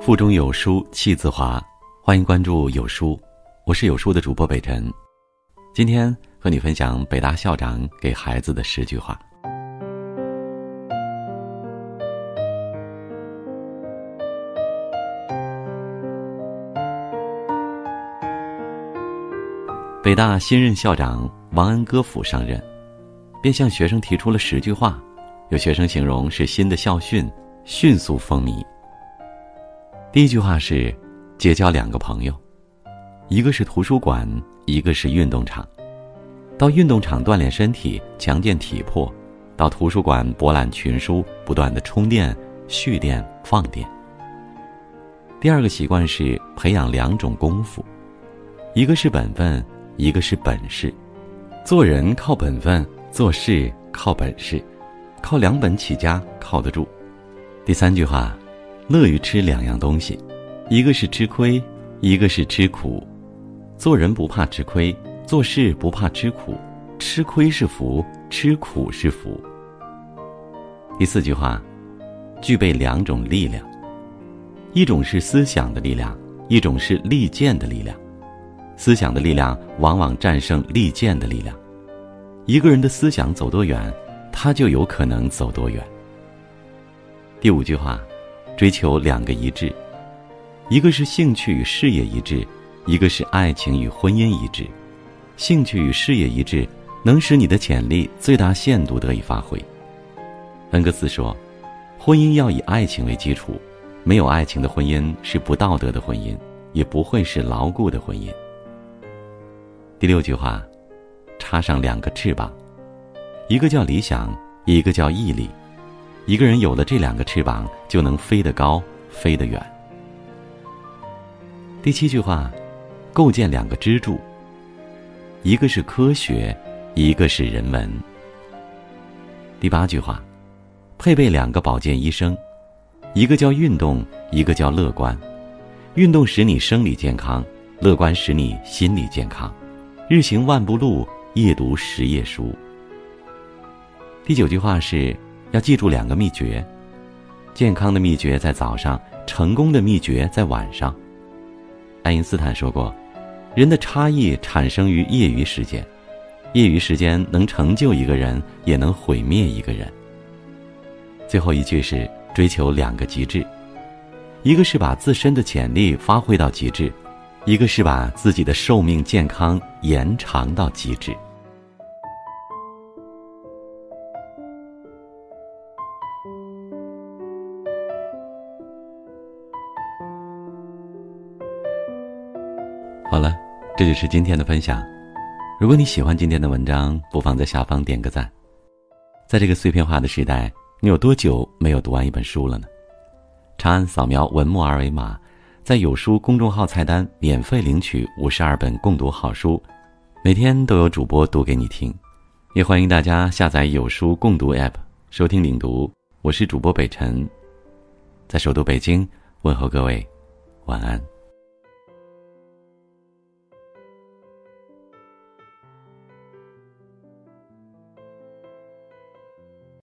腹中有书气自华，欢迎关注有书，我是有书的主播北辰。今天和你分享北大校长给孩子的十句话。北大新任校长王安歌甫上任，便向学生提出了十句话，有学生形容是新的校训，迅速风靡。第一句话是：结交两个朋友，一个是图书馆，一个是运动场。到运动场锻炼身体，强健体魄；到图书馆博览群书，不断的充电、蓄电、放电。第二个习惯是培养两种功夫，一个是本分。一个是本事，做人靠本分，做事靠本事，靠两本起家靠得住。第三句话，乐于吃两样东西，一个是吃亏，一个是吃苦。做人不怕吃亏，做事不怕吃苦。吃亏是福，吃苦是福。第四句话，具备两种力量，一种是思想的力量，一种是利剑的力量。思想的力量往往战胜利剑的力量。一个人的思想走多远，他就有可能走多远。第五句话，追求两个一致，一个是兴趣与事业一致，一个是爱情与婚姻一致。兴趣与事业一致，能使你的潜力最大限度得以发挥。恩格斯说：“婚姻要以爱情为基础，没有爱情的婚姻是不道德的婚姻，也不会是牢固的婚姻。”第六句话，插上两个翅膀，一个叫理想，一个叫毅力。一个人有了这两个翅膀，就能飞得高，飞得远。第七句话，构建两个支柱，一个是科学，一个是人文。第八句话，配备两个保健医生，一个叫运动，一个叫乐观。运动使你生理健康，乐观使你心理健康。日行万步路，夜读十页书。第九句话是要记住两个秘诀：健康的秘诀在早上，成功的秘诀在晚上。爱因斯坦说过，人的差异产生于业余时间，业余时间能成就一个人，也能毁灭一个人。最后一句是追求两个极致，一个是把自身的潜力发挥到极致。一个是把自己的寿命健康延长到极致。好了，这就是今天的分享。如果你喜欢今天的文章，不妨在下方点个赞。在这个碎片化的时代，你有多久没有读完一本书了呢？长按扫描文末二维码。在有书公众号菜单免费领取五十二本共读好书，每天都有主播读给你听，也欢迎大家下载有书共读 App 收听领读。我是主播北辰，在首都北京问候各位，晚安。